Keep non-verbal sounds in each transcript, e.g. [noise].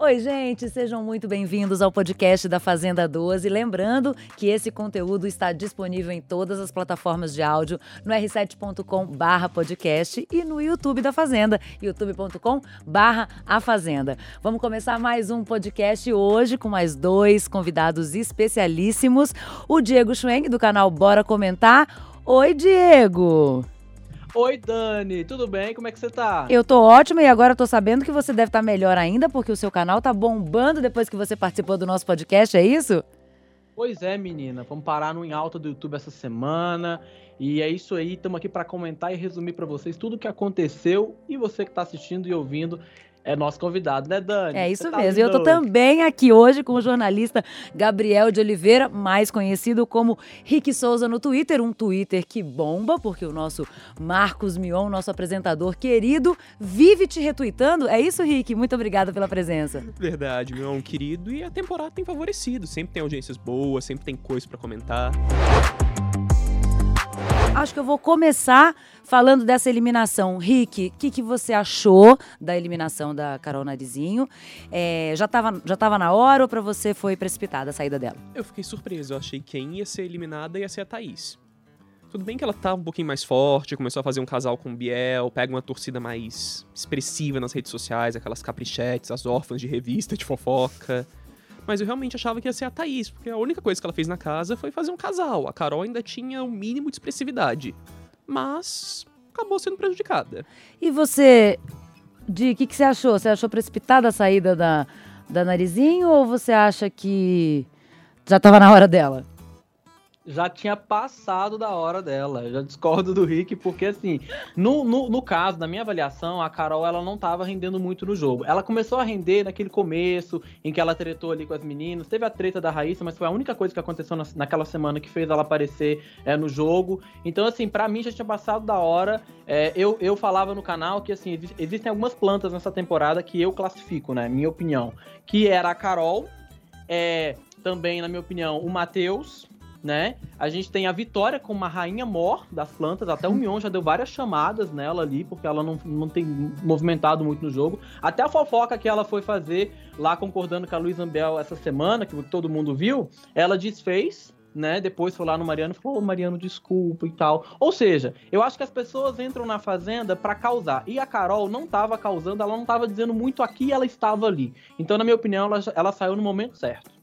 Oi, gente, sejam muito bem-vindos ao podcast da Fazenda 12. Lembrando que esse conteúdo está disponível em todas as plataformas de áudio, no r7.com/podcast e no YouTube da Fazenda, youtube.com/a Fazenda. Vamos começar mais um podcast hoje com mais dois convidados especialíssimos, o Diego Schwenk do canal Bora Comentar. Oi, Diego. Oi, Dani, tudo bem? Como é que você tá? Eu tô ótima e agora tô sabendo que você deve estar tá melhor ainda, porque o seu canal tá bombando depois que você participou do nosso podcast, é isso? Pois é, menina. Vamos parar no em alta do YouTube essa semana. E é isso aí, estamos aqui para comentar e resumir para vocês tudo o que aconteceu e você que está assistindo e ouvindo é nosso convidado, né, Dani? É isso tá mesmo. Eu tô também aqui hoje com o jornalista Gabriel de Oliveira, mais conhecido como Rick Souza no Twitter, um Twitter que bomba, porque o nosso Marcos Mion, nosso apresentador querido, vive te retweetando. É isso, Rick? Muito obrigada pela presença. Verdade, Mion, querido. E a temporada tem favorecido. Sempre tem audiências boas, sempre tem coisa para comentar acho que eu vou começar falando dessa eliminação. Rick, o que, que você achou da eliminação da Carol Narizinho? É, já estava já tava na hora ou para você foi precipitada a saída dela? Eu fiquei surpreso. Eu achei que quem ia ser eliminada ia ser a Thaís. Tudo bem que ela tá um pouquinho mais forte, começou a fazer um casal com o Biel, pega uma torcida mais expressiva nas redes sociais, aquelas caprichetes, as órfãs de revista de fofoca. Mas eu realmente achava que ia ser a Thaís, porque a única coisa que ela fez na casa foi fazer um casal. A Carol ainda tinha o um mínimo de expressividade. Mas acabou sendo prejudicada. E você, de o que, que você achou? Você achou precipitada a saída da, da Narizinho ou você acha que já estava na hora dela? Já tinha passado da hora dela. Eu já discordo do Rick, porque assim, no, no, no, caso, na minha avaliação, a Carol ela não tava rendendo muito no jogo. Ela começou a render naquele começo, em que ela tretou ali com as meninas. Teve a treta da Raíssa, mas foi a única coisa que aconteceu na, naquela semana que fez ela aparecer é, no jogo. Então, assim, para mim já tinha passado da hora. É, eu, eu falava no canal que assim, existem algumas plantas nessa temporada que eu classifico, né? Minha opinião. Que era a Carol, é, também, na minha opinião, o Matheus né? A gente tem a Vitória como uma rainha mor das plantas, até o Mion já deu várias chamadas nela ali, porque ela não, não tem movimentado muito no jogo. Até a fofoca que ela foi fazer lá concordando com a Luiz Ambel essa semana, que todo mundo viu, ela desfez, né? Depois foi lá no Mariano e falou: oh, Mariano, desculpa e tal. Ou seja, eu acho que as pessoas entram na fazenda para causar. E a Carol não tava causando, ela não tava dizendo muito aqui, ela estava ali. Então, na minha opinião, ela, ela saiu no momento certo.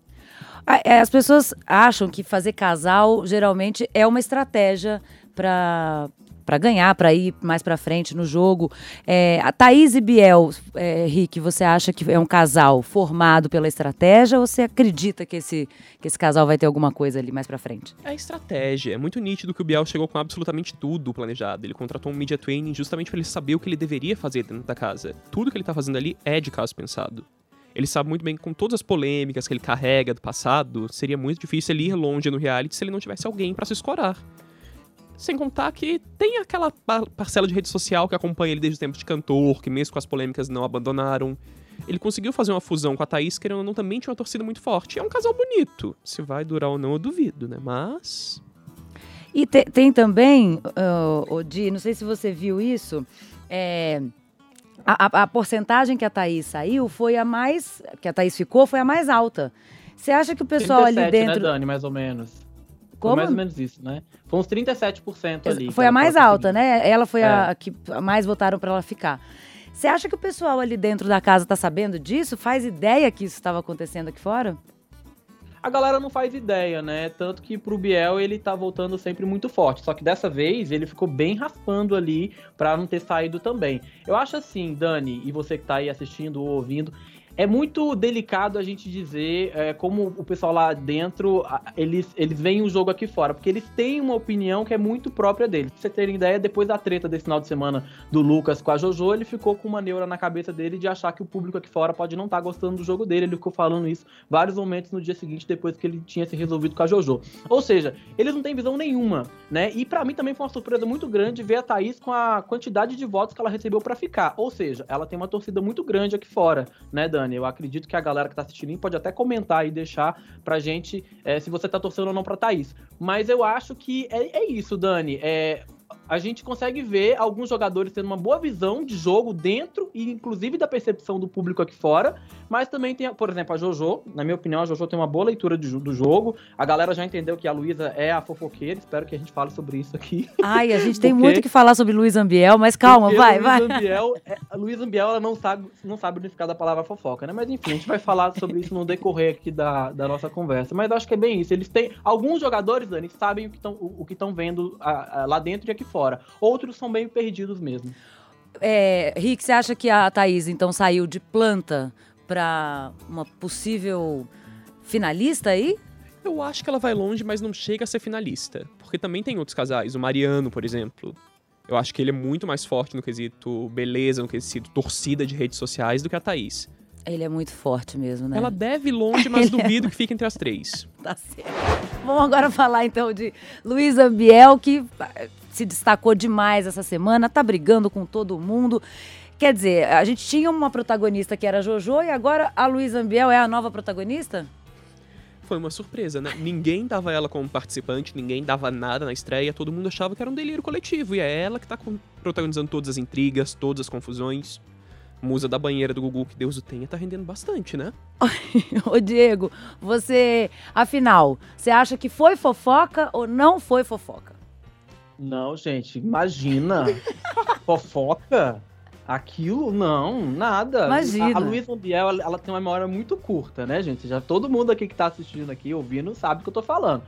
É, as pessoas acham que fazer casal geralmente é uma estratégia para para ganhar, para ir mais para frente no jogo. É, a Thaís e Biel, é, Rick, você acha que é um casal formado pela estratégia ou você acredita que esse, que esse casal vai ter alguma coisa ali mais para frente? É estratégia. É muito nítido que o Biel chegou com absolutamente tudo planejado. Ele contratou um media training justamente para ele saber o que ele deveria fazer dentro da casa. Tudo que ele tá fazendo ali é de caso pensado ele sabe muito bem que com todas as polêmicas que ele carrega do passado, seria muito difícil ele ir longe no reality se ele não tivesse alguém para se escorar. Sem contar que tem aquela parcela de rede social que acompanha ele desde o tempo de cantor, que mesmo com as polêmicas não abandonaram. Ele conseguiu fazer uma fusão com a Thaís, querendo ou não, também tinha uma torcida muito forte. É um casal bonito. Se vai durar ou não, eu duvido, né? Mas. E te, tem também, uh, Odi, não sei se você viu isso, é, a, a, porcentagem que a Thaís saiu foi a mais. que a Thaís ficou foi a mais alta. Você acha que o pessoal 37, ali né, dentro. Né, Dani, mais ou menos. Como? Foi mais ou menos isso, né? Foi uns 37% ali. Foi a mais alta, né? Ela foi é. a que mais votaram para ela ficar. Você acha que o pessoal ali dentro da casa tá sabendo disso? Faz ideia que isso estava acontecendo aqui fora? A galera não faz ideia, né? Tanto que pro Biel ele tá voltando sempre muito forte. Só que dessa vez ele ficou bem raspando ali para não ter saído também. Eu acho assim, Dani, e você que tá aí assistindo ou ouvindo, é muito delicado a gente dizer é, como o pessoal lá dentro, eles, eles veem o jogo aqui fora, porque eles têm uma opinião que é muito própria deles. Pra você terem ideia, depois da treta desse final de semana do Lucas com a Jojo, ele ficou com uma neura na cabeça dele de achar que o público aqui fora pode não estar tá gostando do jogo dele. Ele ficou falando isso vários momentos no dia seguinte, depois que ele tinha se resolvido com a Jojo. Ou seja, eles não têm visão nenhuma, né? E para mim também foi uma surpresa muito grande ver a Thaís com a quantidade de votos que ela recebeu para ficar. Ou seja, ela tem uma torcida muito grande aqui fora, né, Dani? Eu acredito que a galera que tá assistindo pode até comentar e deixar pra gente é, se você tá torcendo ou não pra Thaís. Mas eu acho que é, é isso, Dani. É, a gente consegue ver alguns jogadores tendo uma boa visão de jogo dentro e inclusive da percepção do público aqui fora, mas também tem, por exemplo, a JoJo, na minha opinião, a JoJo tem uma boa leitura de, do jogo. A galera já entendeu que a Luísa é a fofoqueira, espero que a gente fale sobre isso aqui. Ai, a gente [laughs] tem muito que falar sobre Luiz Ambiel, mas calma, vai, vai. Ambiel, é, a Luísa Ambiel, ela não sabe, não sabe o significado da palavra fofoca, né? Mas enfim, a gente vai falar sobre isso no decorrer aqui da, da nossa conversa. Mas acho que é bem isso. Eles têm. Alguns jogadores, Dani, sabem o que estão o, o que vendo a, a, lá dentro e aqui fora. Outros são meio perdidos mesmo. É, Rick, você acha que a Thaís então saiu de planta para uma possível finalista aí? Eu acho que ela vai longe, mas não chega a ser finalista. Porque também tem outros casais. O Mariano, por exemplo. Eu acho que ele é muito mais forte no quesito beleza, no quesito torcida de redes sociais do que a Thaís. Ele é muito forte mesmo, né? Ela deve longe, mas duvido que fique entre as três. [laughs] tá certo. Vamos agora falar então de Luiz Ambiel, que se destacou demais essa semana, tá brigando com todo mundo. Quer dizer, a gente tinha uma protagonista que era a Jojo e agora a Luísa Ambiel é a nova protagonista? Foi uma surpresa, né? Ninguém dava ela como participante, ninguém dava nada na estreia, todo mundo achava que era um delírio coletivo e é ela que tá protagonizando todas as intrigas, todas as confusões musa da banheira do Gugu, que Deus o tenha, tá rendendo bastante, né? [laughs] Ô Diego, você, afinal, você acha que foi fofoca ou não foi fofoca? Não, gente, imagina. [laughs] fofoca? Aquilo, não, nada. Imagina. A, a Luísa Biel, ela, ela, tem uma memória muito curta, né, gente? Já todo mundo aqui que tá assistindo aqui, ouvindo, sabe o que eu tô falando.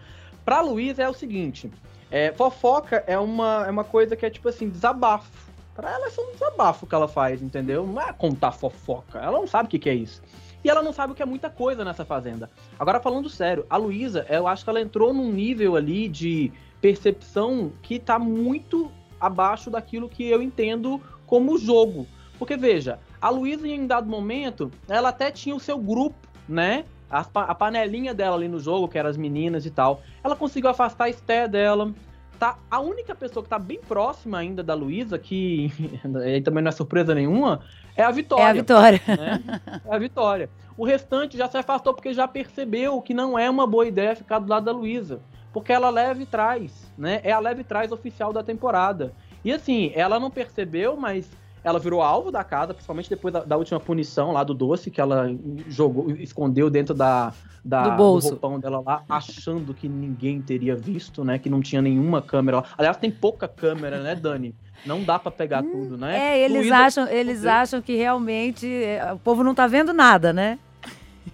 Pra Luísa é o seguinte, é, fofoca é uma, é uma coisa que é tipo assim, desabafo. Pra ela é só um desabafo que ela faz, entendeu? Não é contar fofoca. Ela não sabe o que, que é isso. E ela não sabe o que é muita coisa nessa fazenda. Agora, falando sério, a Luísa, eu acho que ela entrou num nível ali de percepção que tá muito abaixo daquilo que eu entendo como jogo. Porque, veja, a Luísa, em dado momento, ela até tinha o seu grupo, né? A, a panelinha dela ali no jogo, que eram as meninas e tal. Ela conseguiu afastar a Esté dela, tá a única pessoa que tá bem próxima ainda da Luísa, que [laughs] também não é surpresa nenhuma, é a Vitória. É a Vitória. Né? É a Vitória. O restante já se afastou porque já percebeu que não é uma boa ideia ficar do lado da Luísa. Porque ela leve trás, né? É a leve trás oficial da temporada. E assim, ela não percebeu, mas ela virou alvo da casa, principalmente depois da, da, última punição lá do doce, que ela jogou, escondeu dentro da, da do, bolso. do roupão dela lá, achando que ninguém teria visto, né? Que não tinha nenhuma câmera. Aliás, tem pouca câmera, né, Dani? Não dá para pegar hum, tudo, né? É, eles acham, eles acham que realmente é, o povo não tá vendo nada, né?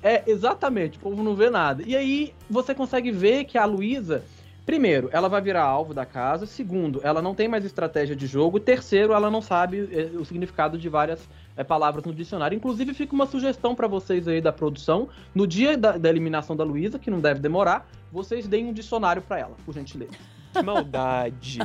É, exatamente, o povo não vê nada. E aí você consegue ver que a Luísa Primeiro, ela vai virar alvo da casa. Segundo, ela não tem mais estratégia de jogo. Terceiro, ela não sabe eh, o significado de várias é, palavras no dicionário. Inclusive, fica uma sugestão para vocês aí da produção. No dia da, da eliminação da Luísa, que não deve demorar, vocês deem um dicionário para ela, por gentileza. Que maldade!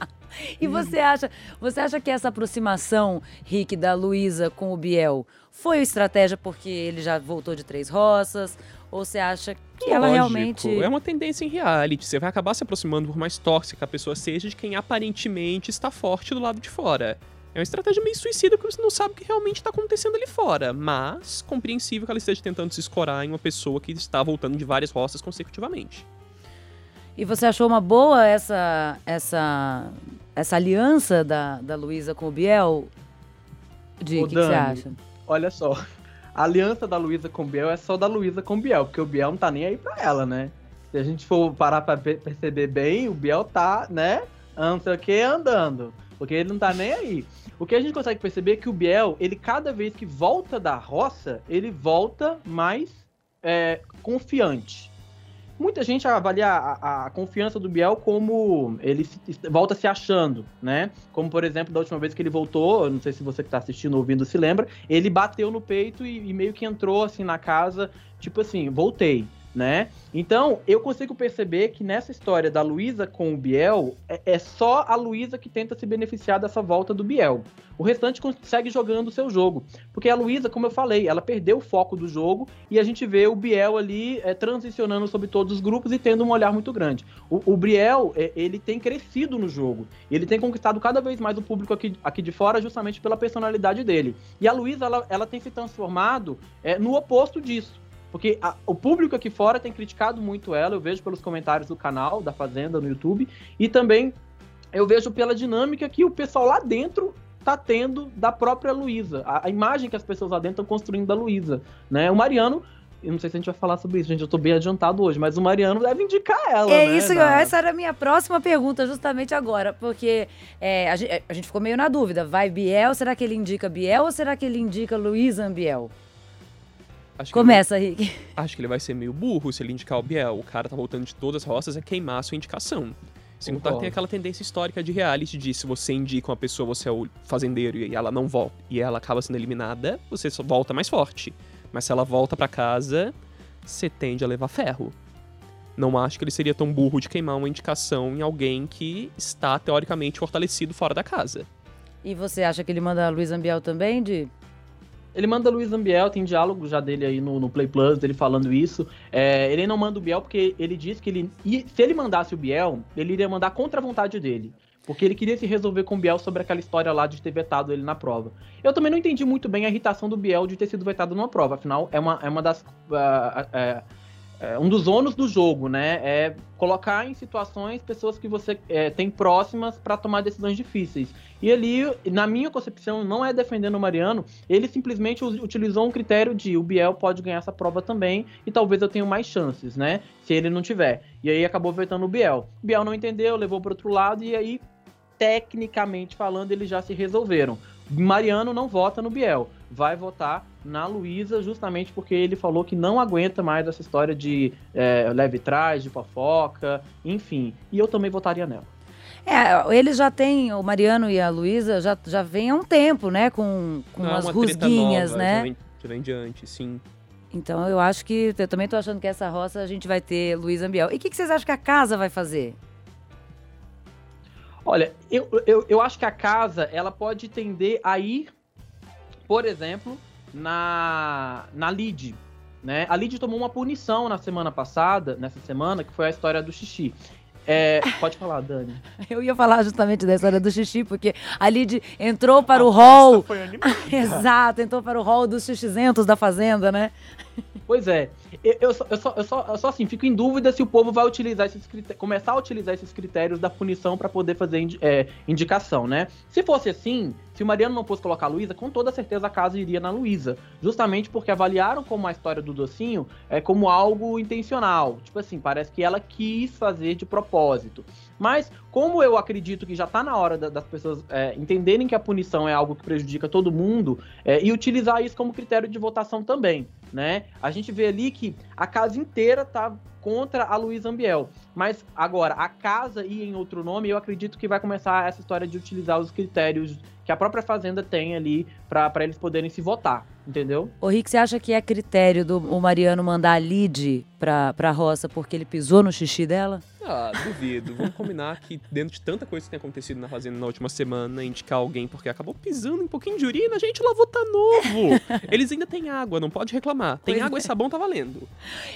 [laughs] e você acha, você acha que essa aproximação, Rick, da Luísa com o Biel foi estratégia porque ele já voltou de três roças? Ou você acha que Lógico. ela realmente. É uma tendência em reality. Você vai acabar se aproximando por mais tóxica a pessoa seja de quem aparentemente está forte do lado de fora. É uma estratégia meio suicida porque você não sabe o que realmente está acontecendo ali fora. Mas compreensível que ela esteja tentando se escorar em uma pessoa que está voltando de várias roças consecutivamente. E você achou uma boa essa essa essa aliança da, da Luísa com o Biel? De o que, que você acha? Olha só, a aliança da Luísa com o Biel é só da Luísa com o Biel, porque o Biel não tá nem aí pra ela, né? Se a gente for parar pra perceber bem, o Biel tá, né? Não sei o que, andando. Porque ele não tá nem aí. O que a gente consegue perceber é que o Biel, ele cada vez que volta da roça, ele volta mais é, confiante muita gente avalia a, a, confiança do Biel como ele se, volta se achando, né? Como, por exemplo, da última vez que ele voltou, não sei se você que tá assistindo ou ouvindo se lembra, ele bateu no peito e, e meio que entrou assim na casa, tipo assim, voltei né? Então, eu consigo perceber que nessa história da Luísa com o Biel, é, é só a Luísa que tenta se beneficiar dessa volta do Biel. O restante consegue jogando o seu jogo. Porque a Luísa, como eu falei, ela perdeu o foco do jogo e a gente vê o Biel ali é, transicionando sobre todos os grupos e tendo um olhar muito grande. O, o Biel, é, ele tem crescido no jogo. Ele tem conquistado cada vez mais o público aqui, aqui de fora justamente pela personalidade dele. E a Luísa, ela, ela tem se transformado é, no oposto disso. Porque a, o público aqui fora tem criticado muito ela, eu vejo pelos comentários do canal da Fazenda no YouTube, e também eu vejo pela dinâmica que o pessoal lá dentro tá tendo da própria Luísa. A, a, imagem que as pessoas lá dentro estão construindo da Luísa, né? O Mariano eu não sei se a gente vai falar sobre isso, gente. Eu tô bem adiantado hoje, mas o Mariano deve indicar ela. É né, isso, essa era a minha próxima pergunta, justamente agora. Porque é, a, gente, a, gente, ficou meio na dúvida. Vai Biel? Será que ele indica Biel ou será que ele indica Luísa Ambiel? Acho Começa, ele, Rick. Acho que ele vai ser meio burro se ele indicar o Biel. O cara tá voltando de todas as roças, é queimar a sua indicação. Sem contar que tem aquela tendência histórica de reality de se você indica uma pessoa, você é o fazendeiro e ela não volta e ela acaba sendo eliminada, você só volta mais forte. Mas se ela volta para casa, você tende a levar ferro. Não acho que ele seria tão burro de queimar uma indicação em alguém que está teoricamente fortalecido fora da casa. E você acha que ele manda Luiz Ambiel também, de ele manda Luiz Ambiel, tem diálogo já dele aí no, no Play Plus, dele falando isso. É, ele não manda o Biel porque ele disse que ele. Se ele mandasse o Biel, ele iria mandar contra a vontade dele. Porque ele queria se resolver com o Biel sobre aquela história lá de ter vetado ele na prova. Eu também não entendi muito bem a irritação do Biel de ter sido vetado numa prova. Afinal, é uma, é uma das. Uh, uh, é, um dos ônus do jogo, né? É colocar em situações pessoas que você é, tem próximas para tomar decisões difíceis. E ali, na minha concepção, não é defendendo o Mariano, ele simplesmente utilizou um critério de o Biel pode ganhar essa prova também e talvez eu tenha mais chances, né? Se ele não tiver. E aí acabou vetando o Biel. O Biel não entendeu, levou para outro lado e aí, tecnicamente falando, eles já se resolveram. Mariano não vota no Biel, vai votar na Luísa, justamente porque ele falou que não aguenta mais essa história de é, leve trás, de fofoca, enfim. E eu também votaria nela. É, eles já têm, o Mariano e a Luísa já, já vem há um tempo, né? Com, com não, umas rusguinhas, nova, né? Já vem, já vem diante, sim. Então eu acho que. Eu também tô achando que essa roça a gente vai ter Luísa Ambiel. E o que, que vocês acham que a casa vai fazer? Olha, eu, eu, eu acho que a casa ela pode tender a ir, por exemplo, na, na Lid. Né? A Lid tomou uma punição na semana passada, nessa semana, que foi a história do xixi. É, [laughs] pode falar, Dani. Eu ia falar justamente da história do xixi, porque a Lid entrou para a o hall. Foi [laughs] Exato, entrou para o hall dos xixizentos da Fazenda, né? Pois é. Eu, eu, só, eu, só, eu, só, eu só assim, fico em dúvida se o povo vai utilizar esses critérios, começar a utilizar esses critérios da punição para poder fazer indi é, indicação, né? Se fosse assim, se o Mariano não fosse colocar a Luísa, com toda certeza a casa iria na Luísa. Justamente porque avaliaram como a história do docinho é como algo intencional. Tipo assim, parece que ela quis fazer de propósito. Mas, como eu acredito que já está na hora da, das pessoas é, entenderem que a punição é algo que prejudica todo mundo é, e utilizar isso como critério de votação também né? A gente vê ali que a casa inteira tá contra a Luísa Ambiel. Mas agora, a casa e em outro nome, eu acredito que vai começar essa história de utilizar os critérios que a própria Fazenda tem ali para eles poderem se votar, entendeu? O Rick, você acha que é critério do o Mariano mandar a Lid pra, pra roça porque ele pisou no xixi dela? Ah, duvido. Vamos combinar que dentro de tanta coisa que tem acontecido na Fazenda na última semana, indicar alguém porque acabou pisando um pouquinho de urina, a gente lá votar novo. Eles ainda têm água, não pode reclamar. Tem pois água é. e sabão, tá valendo.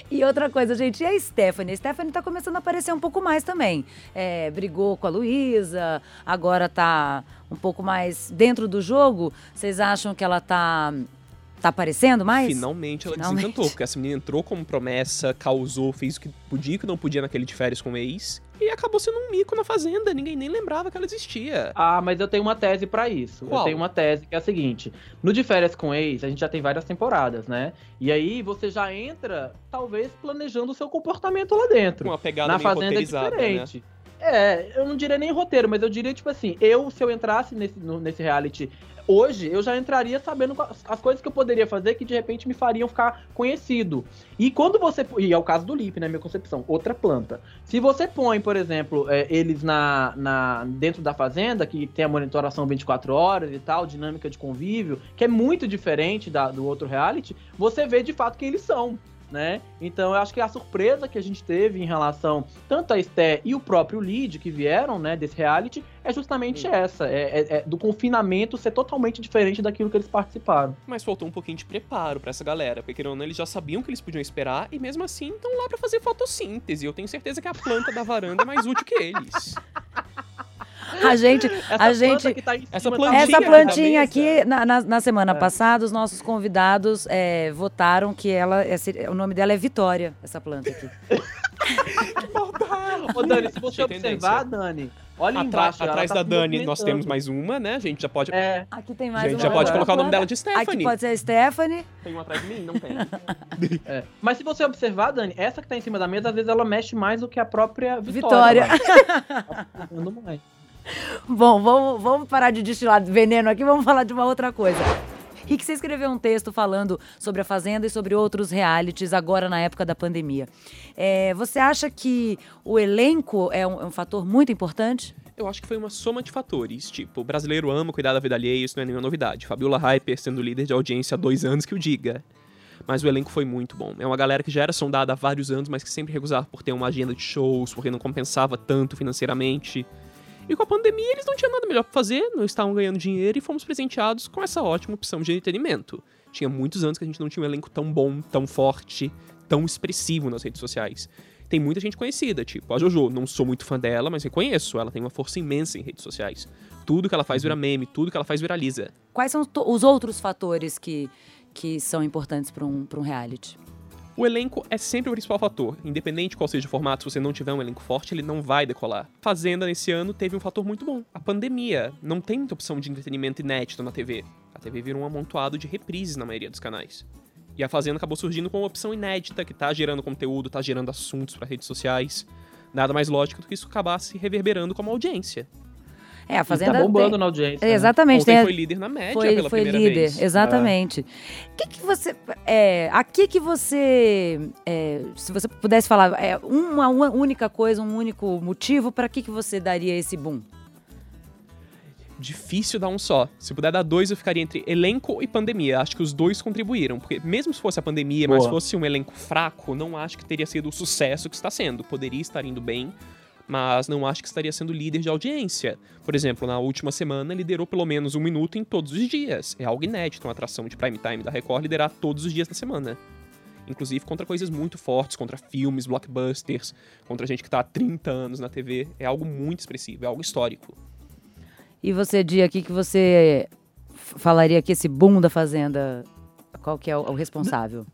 E outra coisa, gente, e a Stephanie? A Stephanie tá começando a aparecer um pouco mais também. É, brigou com a Luísa, agora tá um pouco mais dentro do jogo. Vocês acham que ela tá Tá aparecendo mais? Finalmente ela Finalmente. desencantou, porque essa menina entrou como promessa, causou, fez o que podia e o que não podia naquele de férias com o ex. E acabou sendo um mico na fazenda, ninguém nem lembrava que ela existia. Ah, mas eu tenho uma tese para isso. Qual? Eu tenho uma tese que é a seguinte: no de férias com ex, a gente já tem várias temporadas, né? E aí você já entra, talvez, planejando o seu comportamento lá dentro. Com uma pegada na fazenda é né? diferente. Né? É, eu não diria nem roteiro, mas eu diria, tipo assim, eu, se eu entrasse nesse, no, nesse reality hoje, eu já entraria sabendo as coisas que eu poderia fazer que de repente me fariam ficar conhecido. E quando você. E é o caso do Lip, né? Minha concepção, outra planta. Se você põe, por exemplo, é, eles na, na dentro da fazenda, que tem a monitoração 24 horas e tal, dinâmica de convívio, que é muito diferente da, do outro reality, você vê de fato quem eles são né? Então eu acho que a surpresa que a gente teve em relação tanto a Esté e o próprio Lead que vieram, né, desse reality, é justamente Sim. essa, é, é, é, do confinamento ser totalmente diferente daquilo que eles participaram. Mas faltou um pouquinho de preparo para essa galera, porque não, eles já sabiam que eles podiam esperar e mesmo assim estão lá para fazer fotossíntese. Eu tenho certeza que a planta da varanda é mais útil que eles. [laughs] [laughs] A gente, a gente, tá essa plantinha, essa plantinha aqui na, na, na semana é. passada, os nossos convidados é, votaram que ela, esse, o nome dela é Vitória, essa planta aqui. [laughs] Ô, Dani, se você observar, Dani, Olha Atra- embaixo. atrás tá da Dani, nós temos mais uma, né? A gente já pode. É, Aqui tem a mais gente uma. já pode colocar o nome dela de Aqui Stephanie. pode ser a Stephanie. Tem uma atrás de mim? Não tem. [laughs] é. Mas se você observar, Dani, essa que tá em cima da mesa, às vezes ela mexe mais do que a própria Vitória. Vitória. Tá mais. Bom, vamos, vamos parar de destilar veneno aqui, vamos falar de uma outra coisa. Rick, você escreveu um texto falando sobre a Fazenda e sobre outros realities agora na época da pandemia. É, você acha que o elenco é um, é um fator muito importante? Eu acho que foi uma soma de fatores. Tipo, o brasileiro ama cuidar da vida alheia, isso não é nenhuma novidade. Fabiola Hyper sendo líder de audiência há dois anos que o diga. Mas o elenco foi muito bom. É uma galera que já era sondada há vários anos, mas que sempre recusava por ter uma agenda de shows, porque não compensava tanto financeiramente. E com a pandemia eles não tinham nada melhor pra fazer, não estavam ganhando dinheiro e fomos presenteados com essa ótima opção de entretenimento. Tinha muitos anos que a gente não tinha um elenco tão bom, tão forte, tão expressivo nas redes sociais. Tem muita gente conhecida, tipo a Jojo. Não sou muito fã dela, mas reconheço. Ela tem uma força imensa em redes sociais. Tudo que ela faz vira meme, tudo que ela faz viraliza. Quais são os outros fatores que, que são importantes para um, pra um reality? O elenco é sempre o principal fator. Independente qual seja o formato, se você não tiver um elenco forte, ele não vai decolar. Fazenda, nesse ano, teve um fator muito bom. A pandemia. Não tem muita opção de entretenimento inédito na TV. A TV virou um amontoado de reprises na maioria dos canais. E a Fazenda acabou surgindo com uma opção inédita, que tá gerando conteúdo, tá gerando assuntos para redes sociais. Nada mais lógico do que isso acabasse reverberando como audiência. É, a E Fazenda. tá bombando tem- na audiência. É, né? Exatamente. Ontem tem foi líder na média foi, pela foi primeira líder, vez. exatamente. O que, que você. É, aqui que você. é, se você pudesse falar é, uma, uma única coisa, um único motivo, para que, que você daria esse boom? difícil dar um só. Se puder dar dois, eu ficaria entre elenco e pandemia. Acho que os dois contribuíram, porque mesmo se fosse a pandemia, mas Boa. fosse um elenco fraco, não acho que teria sido o sucesso que está sendo. Poderia estar indo bem, mas não acho que estaria sendo líder de audiência. Por exemplo, na última semana liderou pelo menos um minuto em todos os dias. É algo inédito uma atração de prime time da Record liderar todos os dias da semana. Inclusive contra coisas muito fortes, contra filmes, blockbusters, contra gente que tá há 30 anos na TV. É algo muito expressivo, é algo histórico. E você, Dia, aqui que você falaria que esse boom da Fazenda, qual que é o responsável?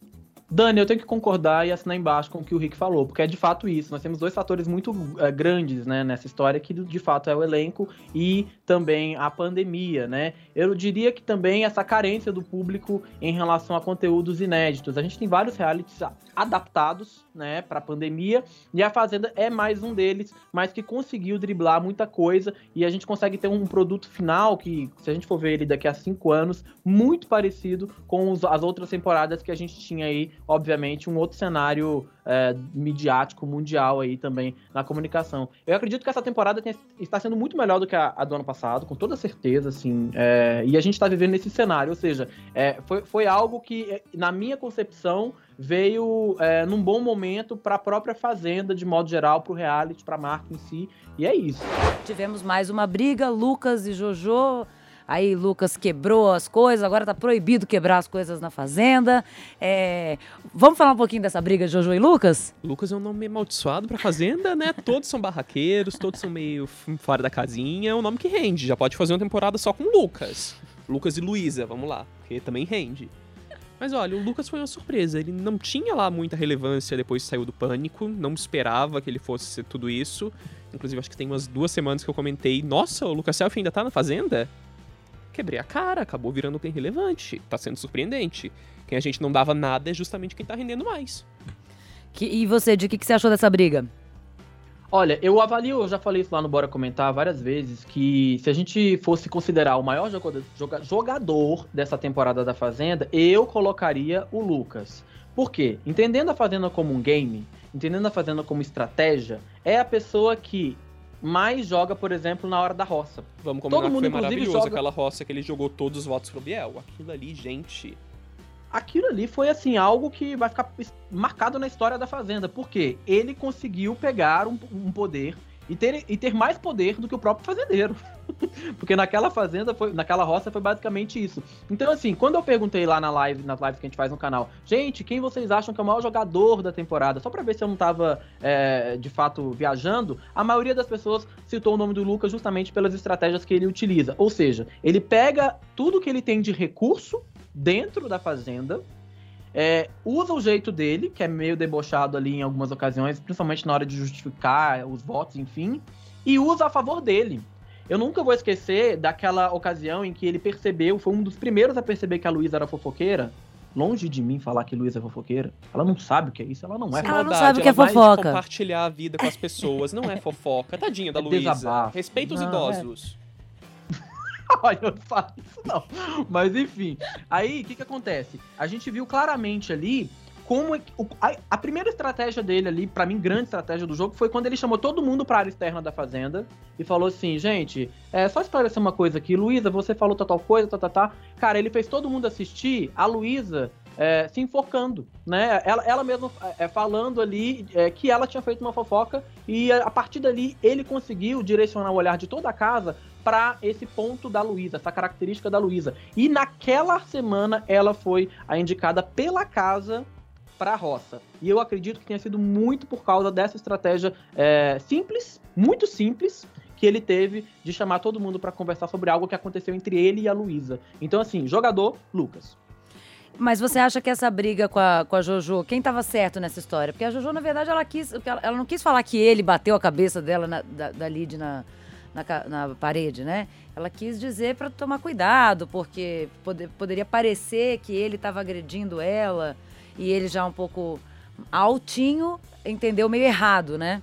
Dani, eu tenho que concordar e assinar embaixo com o que o Rick falou, porque é de fato isso. Nós temos dois fatores muito eh, grandes né, nessa história, que de fato é o elenco e também a pandemia, né? Eu diria que também essa carência do público em relação a conteúdos inéditos. A gente tem vários realities adaptados, né, para a pandemia, e a Fazenda é mais um deles, mas que conseguiu driblar muita coisa e a gente consegue ter um produto final que, se a gente for ver ele daqui a cinco anos, muito parecido com os- as outras temporadas que a gente tinha aí, obviamente, um outro cenário é, midiático mundial aí também na comunicação. Eu acredito que essa temporada tem- está sendo muito melhor do que a, a do ano passado, com toda certeza, assim, é, e a gente está vivendo nesse cenário, ou seja, é, foi, foi algo que, é, na minha concepção, veio é, num bom momento para a própria Fazenda, de modo geral, para o reality, para a marca em si, e é isso. Tivemos mais uma briga, Lucas e Jojo. Aí Lucas quebrou as coisas, agora tá proibido quebrar as coisas na Fazenda. É, Vamos falar um pouquinho dessa briga de Jojo e Lucas? Lucas é um nome amaldiçoado pra fazenda, né? [laughs] Todos são barraqueiros, todos são meio fora da casinha. É um nome que rende. Já pode fazer uma temporada só com Lucas. Lucas e Luísa, vamos lá, porque também rende. Mas olha, o Lucas foi uma surpresa. Ele não tinha lá muita relevância depois que saiu do pânico. Não esperava que ele fosse ser tudo isso. Inclusive, acho que tem umas duas semanas que eu comentei: Nossa, o Lucas Selfie ainda tá na fazenda? Quebrei a cara, acabou virando bem relevante. Tá sendo surpreendente. Quem a gente não dava nada é justamente quem tá rendendo mais. Que- e você, de que, que você achou dessa briga? Olha, eu avalio, eu já falei isso lá no Bora Comentar várias vezes, que se a gente fosse considerar o maior jogador, joga- jogador dessa temporada da Fazenda, eu colocaria o Lucas. Por quê? Entendendo a Fazenda como um game, entendendo a Fazenda como estratégia, é a pessoa que mais joga, por exemplo, na hora da roça. Vamos combinar Todo que mundo, foi inclusive, maravilhoso joga- aquela roça que ele jogou todos os votos pro Biel. Aquilo ali, gente. Aquilo ali foi assim algo que vai ficar marcado na história da Fazenda, porque ele conseguiu pegar um, um poder e ter, e ter mais poder do que o próprio fazendeiro. [laughs] porque naquela fazenda, foi, naquela roça foi basicamente isso. Então, assim, quando eu perguntei lá na live, nas lives que a gente faz no canal, gente, quem vocês acham que é o maior jogador da temporada? Só pra ver se eu não tava é, de fato viajando, a maioria das pessoas citou o nome do Lucas justamente pelas estratégias que ele utiliza. Ou seja, ele pega tudo que ele tem de recurso dentro da fazenda, é, usa o jeito dele, que é meio debochado ali em algumas ocasiões, principalmente na hora de justificar os votos, enfim, e usa a favor dele. Eu nunca vou esquecer daquela ocasião em que ele percebeu, foi um dos primeiros a perceber que a Luísa era fofoqueira. Longe de mim falar que Luísa é fofoqueira. Ela não sabe o que é isso, ela não é. Ela não sabe o que é ela vai fofoca. compartilhar a vida com as pessoas, não é fofoca. Tadinha da [laughs] É Luísa. Respeita os Não, idosos. [laughs] Olha, eu não falo isso não. Mas enfim. Aí, o que que acontece? A gente viu claramente ali como é a, a primeira estratégia dele ali, pra mim, grande estratégia do jogo, foi quando ele chamou todo mundo pra área externa da fazenda e falou assim, gente, é só esclarecer uma coisa aqui, Luísa, você falou tal, tal coisa, tá, tá, tá. Cara, ele fez todo mundo assistir a Luísa é, se enforcando, né? Ela, ela mesma é, falando ali é, que ela tinha feito uma fofoca e a, a partir dali ele conseguiu direcionar o olhar de toda a casa para esse ponto da Luísa, essa característica da Luísa. E naquela semana ela foi a indicada pela casa para a roça. E eu acredito que tenha sido muito por causa dessa estratégia é, simples, muito simples, que ele teve de chamar todo mundo para conversar sobre algo que aconteceu entre ele e a Luísa. Então, assim, jogador, Lucas. Mas você acha que essa briga com a, com a Jojo, quem tava certo nessa história? Porque a Jojo, na verdade, ela quis. Ela não quis falar que ele bateu a cabeça dela na, da, da Lid na, na, na parede, né? Ela quis dizer pra tomar cuidado, porque pode- poderia parecer que ele tava agredindo ela e ele já um pouco altinho entendeu meio errado, né?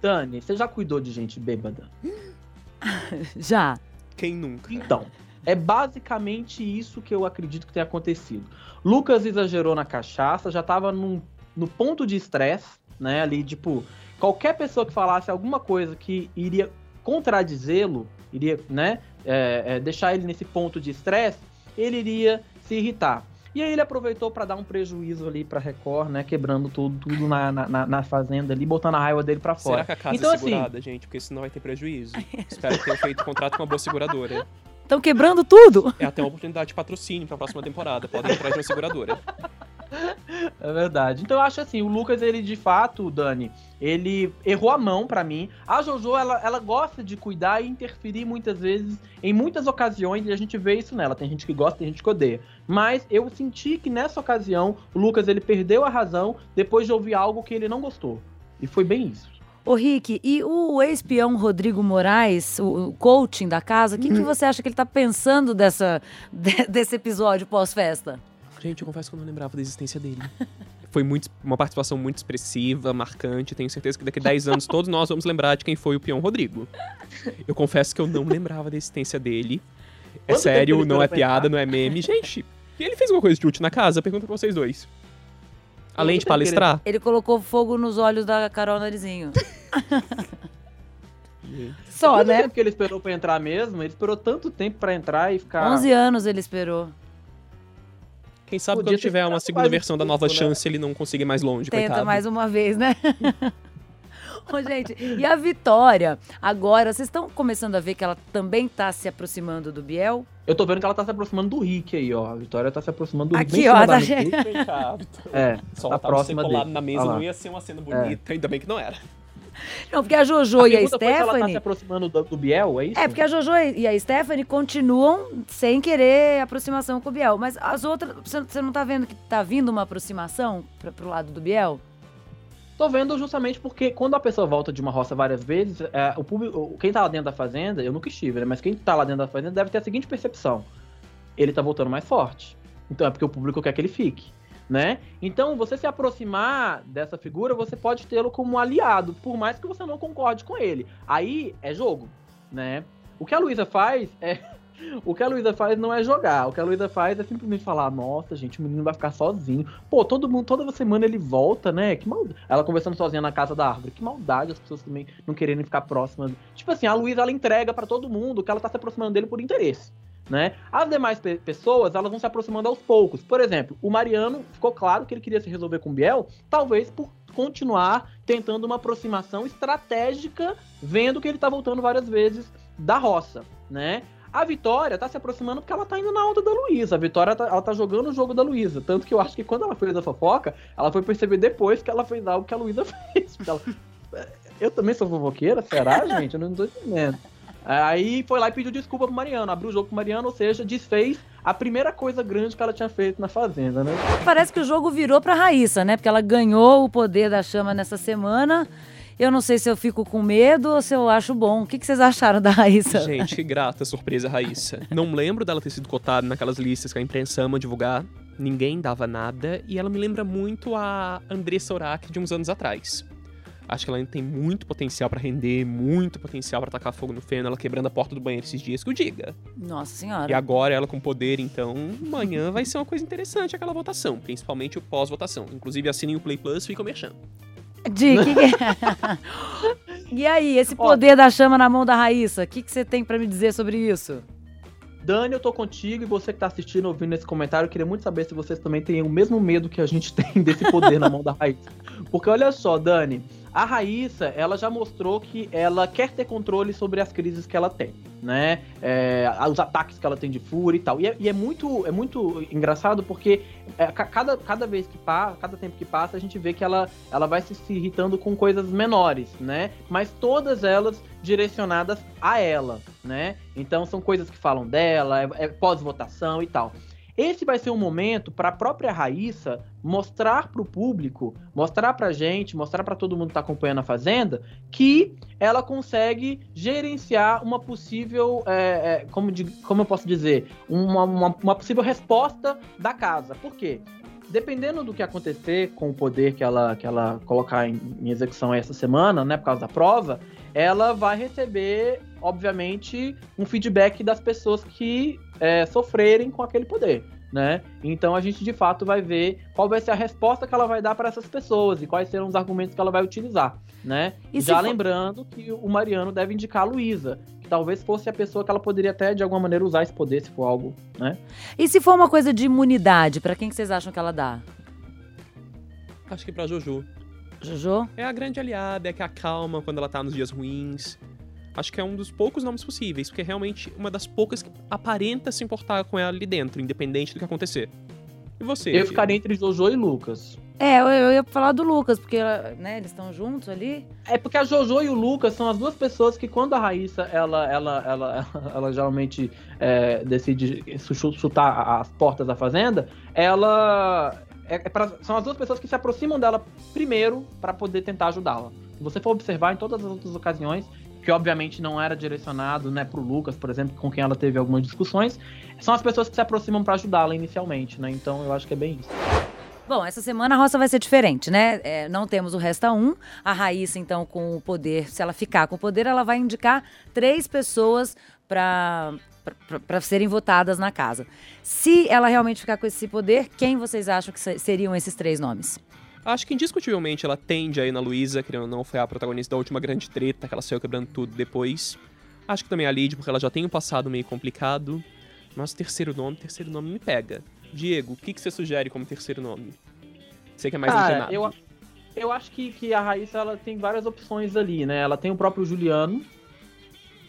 Dani, você já cuidou de gente bêbada? [laughs] Já. Quem nunca? Então, é basicamente isso que eu acredito que tenha acontecido. Lucas exagerou na cachaça, já tava num, no ponto de estresse, né? Ali, tipo, qualquer pessoa que falasse alguma coisa que iria contradizê-lo, iria, né? é, é, deixar ele nesse ponto de estresse, ele iria se irritar. E aí ele aproveitou para dar um prejuízo ali pra Record, né? Quebrando tudo, tudo na, na- na, na fazenda ali, botando a raiva dele pra fora. Será que a casa Então, é assim- segurada, gente? Porque senão vai ter prejuízo. Espero que tenha feito contrato com uma boa seguradora. Estão quebrando tudo. É até uma oportunidade de patrocínio pra próxima temporada. Podem entrar de uma seguradora. [laughs] [laughs] É verdade. Então eu acho assim, o Lucas, ele de fato, Dani, ele errou a mão pra mim. A Jojo, ela, ela gosta de cuidar e interferir muitas vezes, em muitas ocasiões, e a gente vê isso nela. Tem gente que gosta, tem gente que odeia. Mas eu senti que nessa ocasião, o Lucas, ele perdeu a razão depois de ouvir algo que ele não gostou. E foi bem isso. Ô, Rick, e o ex-peão Rodrigo Moraes, o, coaching da casa, o que, que você acha que ele tá pensando dessa, de- [laughs] desse episódio pós-festa? Gente, eu confesso que eu não lembrava da existência dele. [laughs] Foi muito, uma participação muito expressiva, marcante. Tenho certeza que daqui a 10 anos todos nós vamos lembrar de quem foi o peão Rodrigo. Eu confesso que eu não lembrava da existência dele. É Quanto sério, não é piada, entrar? não é meme. Gente, e ele fez alguma coisa de útil na casa? Pergunta pra vocês dois. Além de palestrar. Ele colocou fogo nos olhos da Carol Narizinho. [laughs] Só, Quanto né? tempo que ele esperou pra entrar mesmo? Ele esperou tanto tempo pra entrar e ficar... 11 anos ele esperou. Quem sabe Podia quando tiver uma segunda versão da nova né? chance, ele não conseguir mais longe, Tenta coitado. mais uma vez, né? [laughs] Ô, gente, e a Vitória? Agora, vocês estão começando a ver que ela também tá se aproximando do Biel? Eu tô vendo que ela tá se aproximando do Rick aí, ó. A Vitória tá se aproximando do Rick. Aqui, ó, cima tá da gente-. É, Só tá você próxima colado dele. na mesa lá. não ia ser uma cena bonita, ainda bem que não era. [laughs] Não, porque a Jojo A e a se ela tá se Stephanie. aproximando do, do Biel, é isso? É, porque a Jojo e a Stephanie continuam sem querer aproximação com o Biel. Mas as outras. Você não tá vendo que tá vindo uma aproximação pra, pro lado do Biel? Tô vendo justamente porque quando a pessoa volta de uma roça várias vezes, é, o público, quem tá lá dentro da fazenda, eu nunca estive, né? Mas quem tá lá dentro da fazenda deve ter a seguinte percepção: ele tá voltando mais forte. Então é porque o público quer que ele fique, né? Então você se aproximar dessa figura, você pode tê-lo como aliado, por mais que você não concorde com ele. Aí é jogo, né? O que a Luísa faz é [laughs] O que a Luísa faz não é jogar. O que a Luísa faz é simplesmente falar: Nossa, gente, o menino vai ficar sozinho. Pô, todo mundo, toda semana ele volta, né? Que maldade. Ela conversando sozinha na casa da árvore. Que maldade as pessoas também não querendo ficar próximas. Tipo assim, a Luísa ela entrega pra todo mundo que ela tá se aproximando dele por interesse. Né? As demais pe- pessoas, elas vão se aproximando aos poucos. Por exemplo, o Mariano ficou claro que ele queria se resolver com o Biel, talvez por continuar tentando uma aproximação estratégica, vendo que ele tá voltando várias vezes da roça, né? A Vitória tá se aproximando porque ela tá indo na onda da Luísa. A Vitória tá, ela tá jogando o jogo da Luísa. Tanto que eu acho que quando ela fez a fofoca, ela foi perceber depois que ela fez algo que a Luísa [laughs] fez. Ela, eu também sou fofoqueira? Será, [laughs] gente? Eu não tô entendendo. Aí foi lá e pediu desculpa pro Mariano, abriu o jogo pro Mariano, ou seja, desfez a primeira coisa grande que ela tinha feito na Fazenda, né? Parece que o jogo virou pra Raíssa, né? Porque ela ganhou o poder da chama nessa semana Eu não sei se eu fico com medo ou se eu acho bom. O que, vocês acharam da Raíssa? Gente, que grata surpresa, Raíssa. Não lembro dela ter sido cotada naquelas listas que a imprensa ama divulgar. Ninguém dava nada. E ela me lembra muito a Andressa Urach de uns anos atrás. Acho que ela ainda tem muito potencial pra render, muito potencial pra tacar fogo no feno, ela quebrando a porta do banheiro esses dias, que eu diga. Nossa senhora. E agora ela com poder, então, amanhã vai ser uma coisa interessante aquela votação, principalmente o pós-votação. Inclusive, assinem o Play Plus e ficam mexendo. Que que... [laughs] e aí, esse poder da chama na mão da Raíssa, o que, que você tem pra me dizer sobre isso? Dani, eu tô contigo e você que tá assistindo, ouvindo esse comentário, eu queria muito saber se vocês também têm o mesmo medo que a gente [laughs] tem desse poder na mão da Raíssa. Porque olha só, Dani, a Raíssa, ela já mostrou que ela quer ter controle sobre as crises que ela tem, né? É, os ataques que ela tem de fúria e tal. E é, e é muito, é muito engraçado porque é, cada, cada vez que passa, cada tempo que passa, a gente vê que ela, ela vai se, irritando com coisas menores, né? Mas todas elas direcionadas a ela, né? Então são coisas que falam dela, é, é pós-votação e tal. Esse vai ser um momento para a própria Raíssa mostrar para o público, mostrar para a gente, mostrar para todo mundo que está acompanhando a Fazenda, que ela consegue gerenciar uma possível, é, é, como, de, como eu posso dizer, uma, uma, uma possível resposta da casa. Por quê? dependendo do que acontecer com o poder que ela, que ela colocar em, em, execução essa semana, né, por causa da prova, ela vai receber, obviamente, um feedback das pessoas que é, sofrerem com aquele poder. Né? Então a gente de fato vai ver qual vai ser a resposta que ela vai dar para essas pessoas e quais serão os argumentos que ela vai utilizar, né? Já lembrando for... que o Mariano deve indicar a Luísa, que talvez fosse a pessoa que ela poderia até de alguma maneira usar esse poder se for algo, né? E se for uma coisa de imunidade, para quem que vocês acham que ela dá? Acho que para Jojo. Jojo? É a grande aliada, é que acalma quando ela tá nos dias ruins acho que é um dos poucos nomes possíveis, porque é realmente uma das poucas que aparenta se importar com ela ali dentro, independente do que acontecer. E você? Eu ficaria entre Jojo e Lucas. É, eu, eu ia falar do Lucas, porque né, eles estão juntos ali. É porque a Jojo e o Lucas são as duas pessoas que, quando a Raíssa ela, ela, ela, ela, [laughs] ela geralmente é, decide chutar as portas da fazenda, ela. É, é pra, são as duas pessoas que se aproximam dela primeiro para poder tentar ajudá-la. Se você for observar em todas as outras ocasiões, que obviamente não era direcionado, né, pro Lucas, por exemplo, com quem ela teve algumas discussões, são as pessoas que se aproximam para ajudá-la inicialmente, né? Então eu acho que é bem isso. Bom, essa semana a roça vai ser diferente, né? É, não temos o Resta um. A Raíssa, então, com o poder, se ela ficar com o poder, ela vai indicar três pessoas para para serem votadas na casa. Se ela realmente ficar com esse poder, quem vocês acham que seriam esses três nomes? Acho que indiscutivelmente ela tende aí na Luísa, que não foi a protagonista da última grande treta, que ela saiu quebrando tudo depois. Acho que também a Lid, porque ela já tem um passado meio complicado. Mas terceiro nome, terceiro nome me pega. Diego, o que, que você sugere como terceiro nome? Você que é mais Cara, Eu, eu acho que, que a Raíssa ela tem várias opções ali, né? Ela tem o próprio Juliano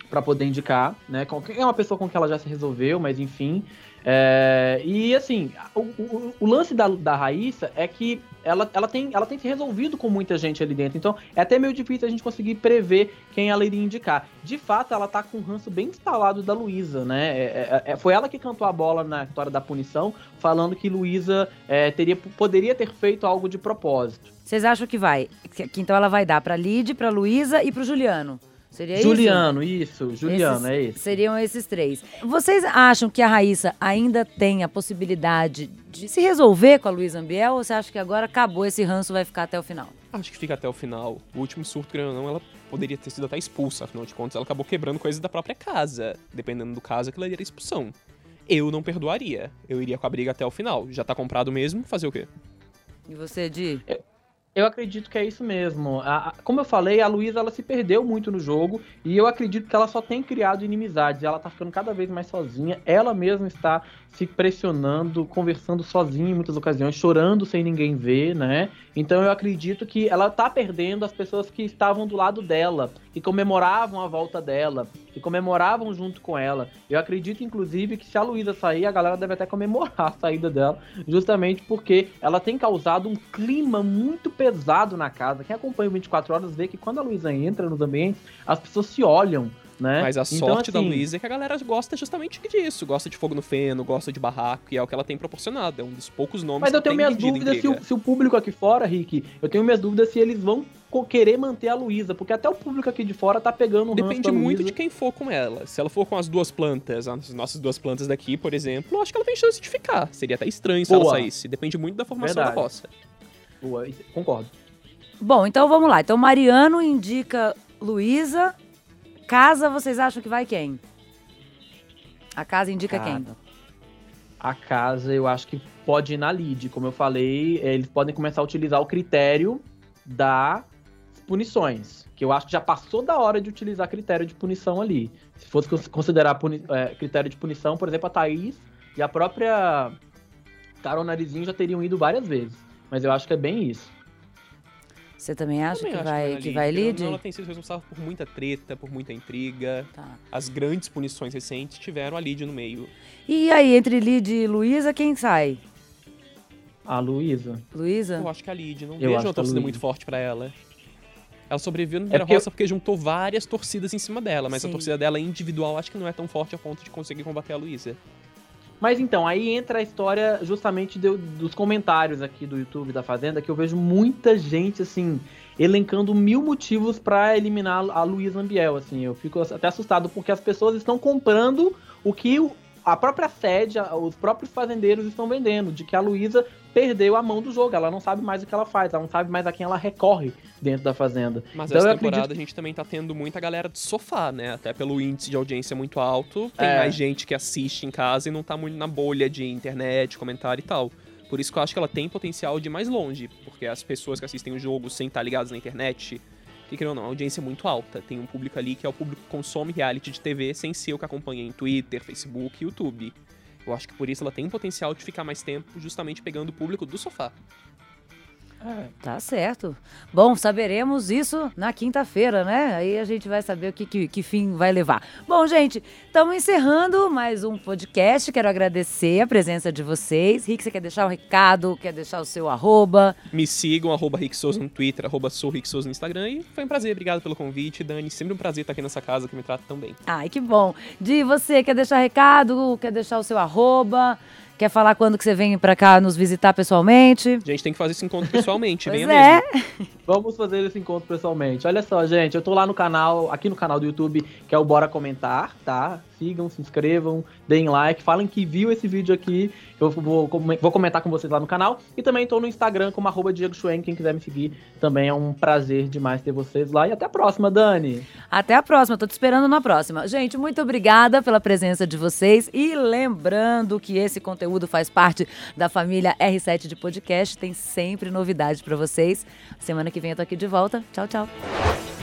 para poder indicar, né? É uma pessoa com que ela já se resolveu, mas enfim. É, e assim, o, o, o, lance da, da Raíssa é que ela, ela, tem, ela tem se resolvido com muita gente ali dentro. Então é até meio difícil a gente conseguir prever quem ela iria indicar. De fato, ela tá com um ranço bem instalado da Luísa, né? É, é, é, foi ela que cantou a bola na história da punição, falando que Luísa é, teria, poderia ter feito algo de propósito. Vocês acham que vai? Que então ela vai dar pra Lid, pra Luísa e pro Juliano? Seria Juliano, isso? isso Juliano, esses, é isso. Seriam esses três. Vocês acham que a Raíssa ainda tem a possibilidade de se resolver com a Luísa Ambiel ou você acha que agora acabou esse ranço vai ficar até o final? Acho que fica até o final. O último surto, querendo ou não, ela poderia ter sido até expulsa, afinal de contas, ela acabou quebrando coisas da própria casa. Dependendo do caso, aquilo era expulsão. Eu não perdoaria. Eu iria com a briga até o final. Já tá comprado mesmo, fazer o quê? E você, Di? É, eu acredito que é isso mesmo. A, a, como eu falei, a Luísa ela se perdeu muito no jogo e eu acredito que ela só tem criado inimizades. Ela tá ficando cada vez mais sozinha. Ela mesma está se pressionando, conversando sozinha em muitas ocasiões, chorando sem ninguém ver, né? Então eu acredito que ela tá perdendo as pessoas que estavam do lado dela, que comemoravam a volta dela, que comemoravam junto com ela. Eu acredito, inclusive, que se a Luísa sair, a galera deve até comemorar a saída dela, justamente porque ela tem causado um clima muito pesado na casa. Quem acompanha o 24 horas vê que quando a Luísa entra nos ambientes, as pessoas se olham né? Mas a Então, sorte da assim, Luísa é que a galera gosta justamente disso. Gosta de fogo no feno, gosta de barraco, e é o que ela tem proporcionado. É um dos poucos nomes Mas eu tenho minhas dúvidas se o, se o público aqui fora, Rick, eu tenho minhas dúvidas se eles vão querer manter a Luísa, porque até o público aqui de fora tá pegando um Depende da muito de quem for com ela. Se ela for com as duas plantas, as nossas duas plantas daqui, por exemplo, eu acho que ela tem chance de ficar. Seria até estranho se ela Boa. saísse. Depende muito da formação Verdade. da roça. Boa, Concordo. Bom, então vamos lá. Então Mariano indica Luísa. Casa, vocês acham que vai quem? A casa indica quem? Cara, A casa, eu acho que pode ir na lead. Como eu falei, eh, eles podem começar a utilizar o critério das punições. Que eu acho que já passou da hora de utilizar critério de punição ali. Se fosse cons- considerar eh, critério de punição, por exemplo, a Thaís e a própria Carol Narizinho já teriam ido várias vezes. Mas eu acho que é bem isso. Você também acha Também que acho vai, na que vai lead? Ela tem sido responsável por muita treta, por muita intriga. Tá. As grandes punições recentes tiveram a Lid no meio. E aí, entre Lid e Luísa, quem sai? A Luísa. Luísa? Eu acho que a Lid, não Eu vejo uma torcida muito forte pra ela. Ela sobreviveu no Vira porque eu- Roça porque juntou várias torcidas em cima dela, mas Sim. a torcida dela individual acho que não é tão forte a ponto de conseguir combater a Luísa. Mas então, aí entra a história justamente do- dos comentários aqui do YouTube da Fazenda, que eu vejo muita gente, assim, elencando mil motivos pra eliminar a Luísa Ambiel, assim. Eu fico até assustado, porque as pessoas estão comprando o que a própria sede, os próprios fazendeiros estão vendendo, de que a Luísa perdeu a mão do jogo, ela não sabe mais o que ela faz, ela não sabe mais a quem ela recorre dentro da Fazenda. Mas Então essa temporada acredito- a gente também tá tendo muita galera de sofá, né? Até pelo índice de audiência muito alto, tem É. mais gente que assiste em casa e não tá muito na bolha de internet, comentário e tal. Por isso que eu acho que ela tem potencial de ir mais longe, porque as pessoas que assistem o jogo sem estar ligadas na internet, que querendo ou não, a audiência é muito alta. Tem um público ali que é o público que consome reality de TV sem ser o que acompanha em Twitter, Facebook e YouTube. Eu acho que por isso ela tem um potencial de ficar mais tempo justamente pegando o público do sofá. Tá certo. Bom, saberemos isso na quinta-feira, né? Aí a gente vai saber o que, que, que fim vai levar. Bom, gente, estamos encerrando mais um podcast. Quero agradecer a presença de vocês. Rick, você quer deixar um recado? Quer deixar o seu arroba? Me sigam, arroba Rick Souza no Twitter, arroba sou Rick Souza no Instagram. E foi um prazer, obrigado pelo convite, Dani. Sempre um prazer estar aqui nessa casa que me trata tão bem. Ai, que bom. Di, você quer deixar recado? Quer deixar o seu arroba? Quer falar quando que você vem pra cá nos visitar pessoalmente? A gente tem que fazer esse encontro pessoalmente, [laughs] venha é. mesmo. Vamos fazer esse encontro pessoalmente. Olha só, gente, eu tô lá no canal, aqui no canal do YouTube, que é o Bora Comentar, tá? Sigam, se inscrevam, deem like, falem que viu esse vídeo aqui. Eu vou, vou comentar com vocês lá no canal. E também tô no Instagram como arroba Diego Schwen, quem quiser me seguir. Também é um prazer demais ter vocês lá. E até a próxima, Dani. Até a próxima, tô te esperando na próxima. Gente, muito obrigada pela presença de vocês e lembrando que esse conteúdo faz parte da família R7 de podcast, tem sempre novidade pra vocês. Semana que vem eu tô aqui de volta. Tchau, tchau.